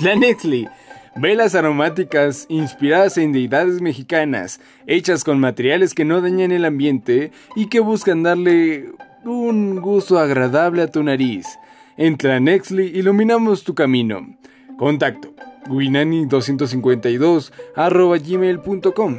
Tlanexli. Velas aromáticas inspiradas en deidades mexicanas, hechas con materiales que no dañan el ambiente y que buscan darle un gusto agradable a tu nariz. En Tlanexli iluminamos tu camino. Contacto. Guinani252 gmail.com